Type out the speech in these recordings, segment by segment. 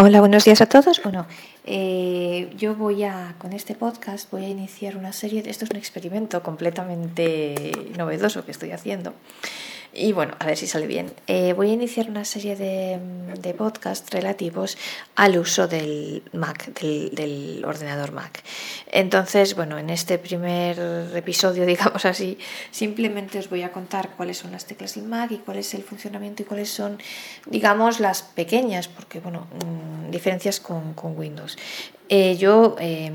Hola, buenos días a todos. Bueno, eh, yo voy a, con este podcast, voy a iniciar una serie, esto es un experimento completamente novedoso que estoy haciendo. Y bueno, a ver si sale bien. Eh, voy a iniciar una serie de, de podcasts relativos al uso del Mac, del, ordenador Mac. Entonces, bueno, en este primer episodio, digamos así, simplemente os voy a contar cuáles son las teclas del Mac y cuál es el funcionamiento y cuáles son, digamos, las pequeñas, porque, bueno, mmm, diferencias con, con Windows. Eh, yo, eh,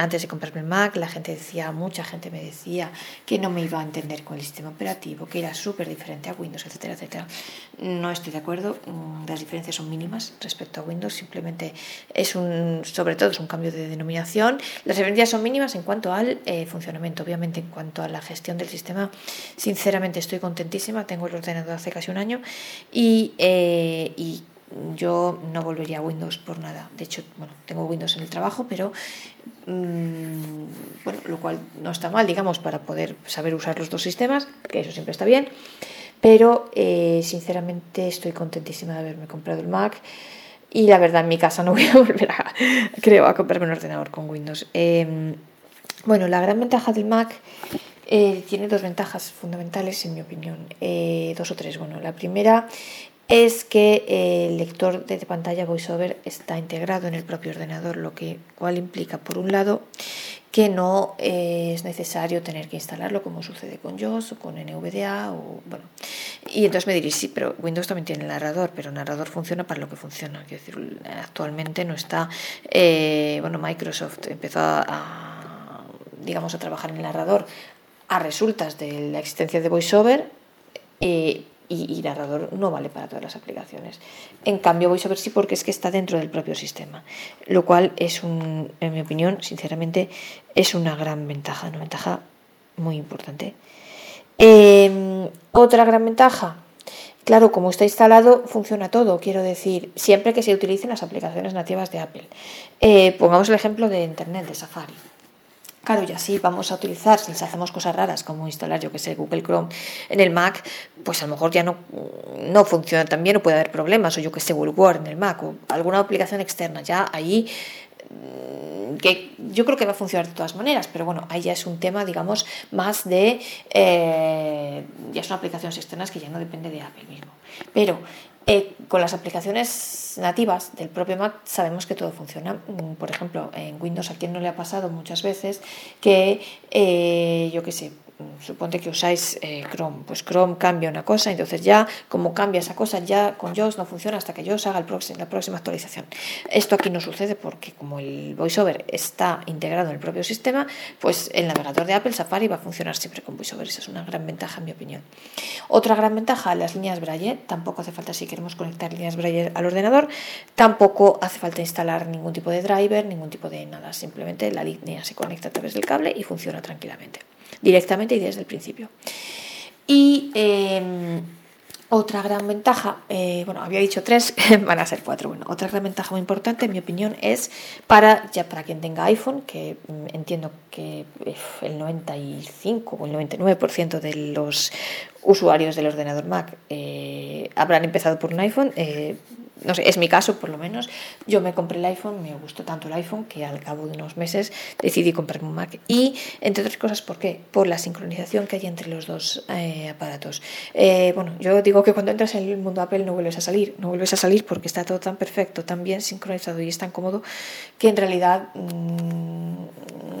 antes de comprarme el Mac, la gente decía, mucha gente me decía que no me iba a entender con el sistema operativo, que era súper diferente a Windows, etcétera, etcétera. No estoy de acuerdo, mm, las diferencias son mínimas respecto a Windows, simplemente es un, sobre todo es un cambio de denominación. Las diferencias son mínimas en cuanto al eh, funcionamiento, obviamente en cuanto a la gestión del sistema, sinceramente estoy contentísima, tengo el ordenador hace casi un año y, eh, y yo no volvería a Windows por nada. De hecho, bueno, tengo Windows en el trabajo, pero mmm, bueno, lo cual no está mal, digamos, para poder saber usar los dos sistemas, que eso siempre está bien. Pero eh, sinceramente estoy contentísima de haberme comprado el Mac. Y la verdad, en mi casa no voy a volver a, creo, a comprarme un ordenador con Windows. Eh, bueno, la gran ventaja del Mac eh, tiene dos ventajas fundamentales, en mi opinión. Eh, dos o tres. Bueno, la primera es que el lector de pantalla VoiceOver está integrado en el propio ordenador, lo que cual implica, por un lado, que no es necesario tener que instalarlo como sucede con JOS o con NVDA y entonces me diréis sí pero Windows también tiene narrador pero el narrador funciona para lo que funciona. Quiero decir actualmente no está eh, bueno Microsoft empezó a, digamos a trabajar en el narrador a resultas de la existencia de VoiceOver eh, y, narrador no vale para todas las aplicaciones. En cambio, VoiceOver sí porque es que está dentro del propio sistema, lo cual es, un, en mi opinión, sinceramente, es una gran ventaja, una ventaja muy importante. Eh, otra gran ventaja, claro, como está instalado, funciona todo, quiero decir, siempre que se utilicen las aplicaciones nativas de Apple. Eh, pongamos el ejemplo de Internet, de Safari. Claro, y así vamos a utilizar, si hacemos cosas raras como instalar, yo que sé, Google Chrome en el Mac, pues a lo mejor ya no, no funciona tan bien o puede haber problemas, o yo que sé, Google Word en el Mac o alguna aplicación externa, ya ahí que yo creo que va a funcionar de todas maneras, pero bueno, ahí ya es un tema, digamos, más de, eh, ya son aplicaciones externas que ya no depende de Apple mismo. Pero eh, con las aplicaciones nativas del propio Mac sabemos que todo funciona. Por ejemplo, en Windows a quien no le ha pasado muchas veces que, eh, yo qué sé, suponte que usáis eh, Chrome, pues Chrome cambia una cosa, entonces ya como cambia esa cosa, ya con JAWS no funciona hasta que JAWS haga la próxima actualización. Esto aquí no sucede porque como el VoiceOver está integrado en el propio sistema, pues el navegador de Apple Safari va a funcionar siempre con VoiceOver. Esa es una gran ventaja en mi opinión. Otra gran ventaja, las líneas Braille. Tampoco hace falta si queremos conectar líneas Braille al ordenador, tampoco hace falta instalar ningún tipo de driver, ningún tipo de nada. Simplemente la línea se conecta a través del cable y funciona tranquilamente directamente y desde el principio. Y eh, otra gran ventaja, eh, bueno, había dicho tres, van a ser cuatro. Bueno, otra gran ventaja muy importante, en mi opinión, es para, ya para quien tenga iPhone, que mm, entiendo que el 95 o el 99% de los usuarios del ordenador Mac eh, habrán empezado por un iPhone. Eh, no sé, es mi caso por lo menos. Yo me compré el iPhone, me gustó tanto el iPhone que al cabo de unos meses decidí comprarme un Mac. Y entre otras cosas, ¿por qué? Por la sincronización que hay entre los dos eh, aparatos. Eh, bueno, yo digo que cuando entras en el mundo Apple no vuelves a salir, no vuelves a salir porque está todo tan perfecto, tan bien sincronizado y es tan cómodo que en realidad mmm,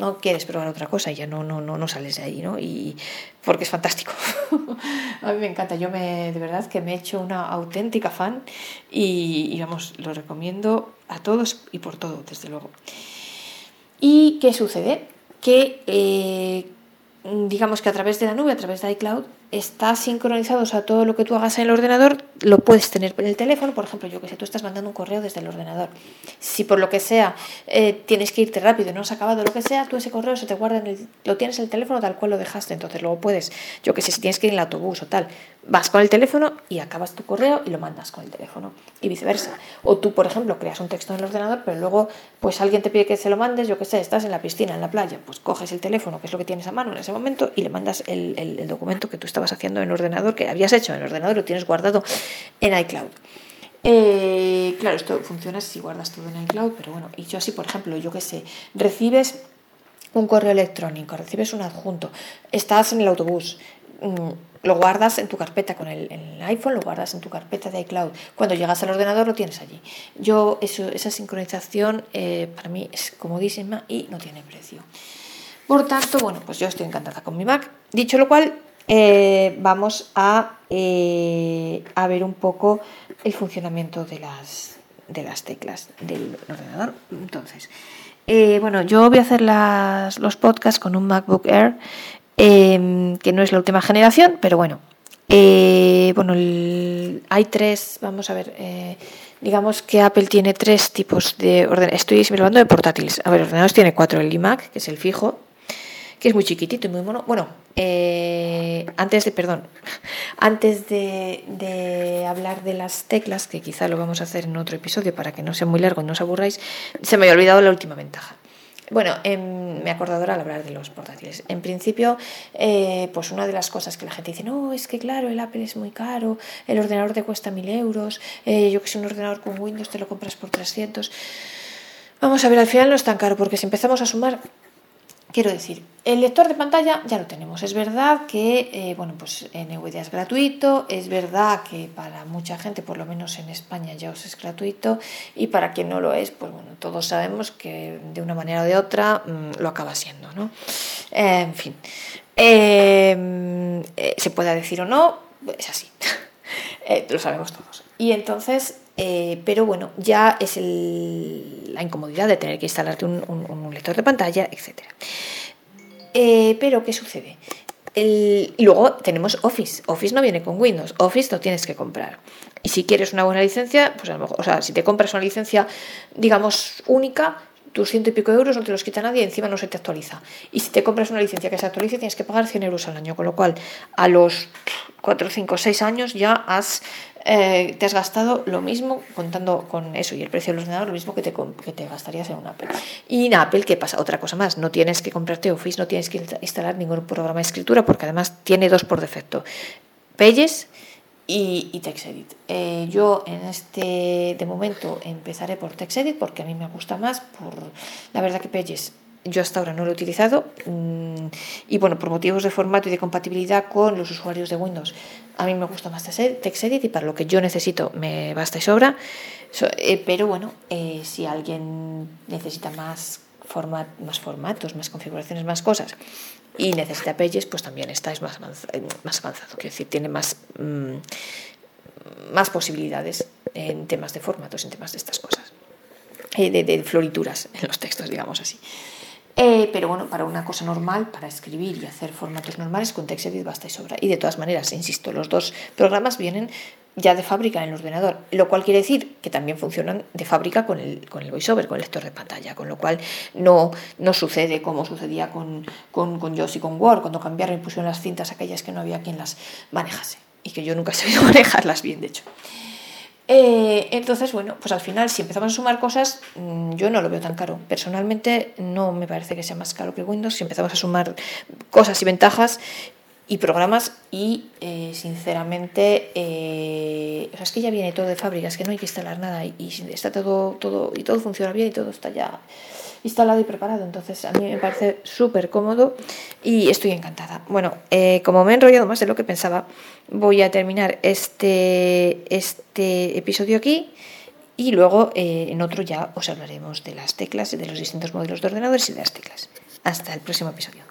no quieres probar otra cosa ya no, no, no, no sales de ahí, ¿no? Y porque es fantástico. a mí me encanta, yo me, de verdad que me he hecho una auténtica fan y, y, vamos, lo recomiendo a todos y por todo, desde luego. ¿Y qué sucede? Que eh, digamos que a través de la nube, a través de iCloud, está sincronizado, o sea, todo lo que tú hagas en el ordenador lo puedes tener en el teléfono, por ejemplo, yo que sé, tú estás mandando un correo desde el ordenador. Si por lo que sea eh, tienes que irte rápido, no has acabado lo que sea, tú ese correo se te guarda en el, lo tienes en el teléfono tal cual lo dejaste, entonces luego puedes, yo que sé, si tienes que ir en el autobús o tal, vas con el teléfono y acabas tu correo y lo mandas con el teléfono y viceversa. O tú, por ejemplo, creas un texto en el ordenador, pero luego pues alguien te pide que se lo mandes, yo que sé, estás en la piscina, en la playa, pues coges el teléfono, que es lo que tienes a mano en ese momento, y le mandas el, documento que tú estabas haciendo en ordenador, que habías hecho en ordenador, lo tienes guardado en iCloud. Eh, claro, esto funciona si guardas todo en iCloud, pero bueno, y yo así, por ejemplo, yo qué sé, recibes un correo electrónico, recibes un adjunto, estás en el autobús, mm, lo guardas en tu carpeta con el, iPhone, lo guardas en tu carpeta de iCloud. Cuando llegas al ordenador lo tienes allí. Yo, eso, esa sincronización eh, para mí es comodísima y no tiene precio. Por tanto, bueno, pues yo estoy encantada con mi Mac. Dicho lo cual, eh, vamos a, eh, a ver un poco el funcionamiento de las, de las teclas del ordenador. Entonces, bueno, yo voy a hacer las, los podcasts con un MacBook Air Em, que no es la última generación, pero bueno. Eh, bueno, hay tres, vamos a ver, eh, digamos que Apple tiene tres tipos de ordenadores. Estoy hablando de portátiles. A ver, ordenadores tiene cuatro: el iMac, que es el fijo, que es muy chiquitito y muy mono. Bueno, eh, antes de, perdón, antes de, hablar de las teclas, que quizá lo vamos a hacer en otro episodio para que no sea muy largo y no os aburráis, se me había olvidado la última ventaja. Bueno, me he acordado ahora al hablar de los portátiles. En principio, eh, pues una de las cosas que la gente dice, no, es que claro, el Apple es muy caro, el ordenador te cuesta mil euros, eh, yo que sé, un ordenador con Windows te lo compras por 300. Vamos a ver, al final no es tan caro, porque si empezamos a sumar Quiero decir, el lector de pantalla ya lo tenemos. Es verdad que, eh, bueno, pues es gratuito, es verdad que para mucha gente, por lo menos en España, ya os es gratuito, y para quien no lo es, pues bueno, todos sabemos que de una manera o de otra mm, lo acaba siendo, ¿no? Eh, en fin, eh, se pueda decir o no, es así, lo sabemos todos. Y entonces, pero bueno, ya es la incomodidad de tener que instalarte un, lector de pantalla, etcétera. Eh, pero, ¿qué sucede? y luego tenemos Office. Office no viene con Windows. Office lo tienes que comprar. Y si quieres una buena licencia, pues a lo mejor, o sea, si te compras una licencia, digamos, única, tus ciento y pico euros no te los quita nadie y encima no se te actualiza. Y si te compras una licencia que se actualice, tienes que pagar 100 euros al año. Con lo cual, a los 4, 5, 6 años ya has eh, te has gastado lo mismo, contando con eso y el precio del ordenador, lo mismo que te, que te gastarías en un Apple. Y en Apple, ¿qué pasa? Otra cosa más, no tienes que comprarte Office, no tienes que instalar ningún programa de escritura, porque además tiene dos por defecto, Pages y, TextEdit. Eh, yo en este, de momento, empezaré por TextEdit, porque a mí me gusta más, por la verdad que Pages yo hasta ahora no lo he utilizado mm, y bueno, por motivos de formato y de compatibilidad con los usuarios de Windows, a mí me gusta más TextEdit y para lo que yo necesito me basta y sobra, eh, pero bueno, eh, si alguien necesita más, format, más formatos, más configuraciones, más cosas y necesita Pages, pues también está es más avanzado, eh, más avanzado. Decir, tiene más, mm, más posibilidades en temas de formatos, en temas de estas cosas, de, de florituras en los textos, digamos así. Eh, pero bueno, para una cosa normal, para escribir y hacer formatos normales, con TextEdit basta y sobra. Y de todas maneras, insisto, los dos programas vienen ya de fábrica en el ordenador, lo cual quiere decir que también funcionan de fábrica con el, con el voiceover, con el lector de pantalla, con lo cual no, no sucede como sucedía con, con, con y con Word, cuando cambiaron y pusieron las cintas aquellas que no había quien las manejase y que yo nunca he sabido manejarlas bien, de hecho. Eh, entonces, bueno, pues al final, si empezamos a sumar cosas, mm, yo no lo veo tan caro. Personalmente, no me parece que sea más caro que Windows si empezamos a sumar cosas y ventajas y programas y eh, sinceramente eh, es que ya viene todo de fábrica es que no hay que instalar nada y, está todo todo y todo funciona bien y todo está ya instalado y preparado. Entonces a mí me parece súper cómodo y estoy encantada. Bueno eh, como me he enrollado más de lo que pensaba voy a terminar este este episodio aquí y luego en otro ya os hablaremos de las teclas de los distintos modelos de ordenadores y de las teclas. Hasta el próximo episodio